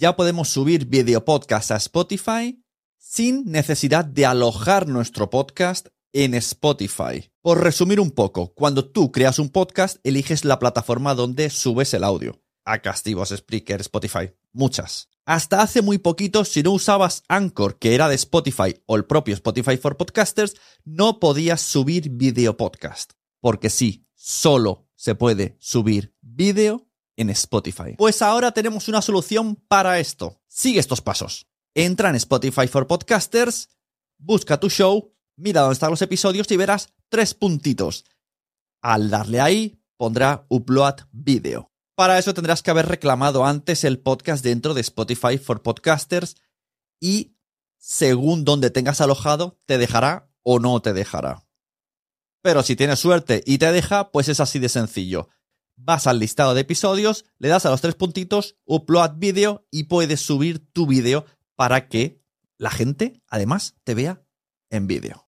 Ya podemos subir video podcast a Spotify sin necesidad de alojar nuestro podcast en Spotify. Por resumir un poco, cuando tú creas un podcast, eliges la plataforma donde subes el audio. A Castigos, Spreaker, Spotify, muchas. Hasta hace muy poquito, si no usabas Anchor, que era de Spotify, o el propio Spotify for Podcasters, no podías subir video podcast. Porque sí, solo se puede subir vídeo en Spotify. Pues ahora tenemos una solución para esto. Sigue estos pasos. Entra en Spotify for Podcasters, busca tu show, mira dónde están los episodios y verás tres puntitos. Al darle ahí, pondrá Upload Video. Para eso tendrás que haber reclamado antes el podcast dentro de Spotify for Podcasters y según donde tengas alojado, te dejará o no te dejará. Pero si tienes suerte y te deja, pues es así de sencillo. Vas al listado de episodios, le das a los tres puntitos, upload video y puedes subir tu vídeo para que la gente además te vea en vídeo.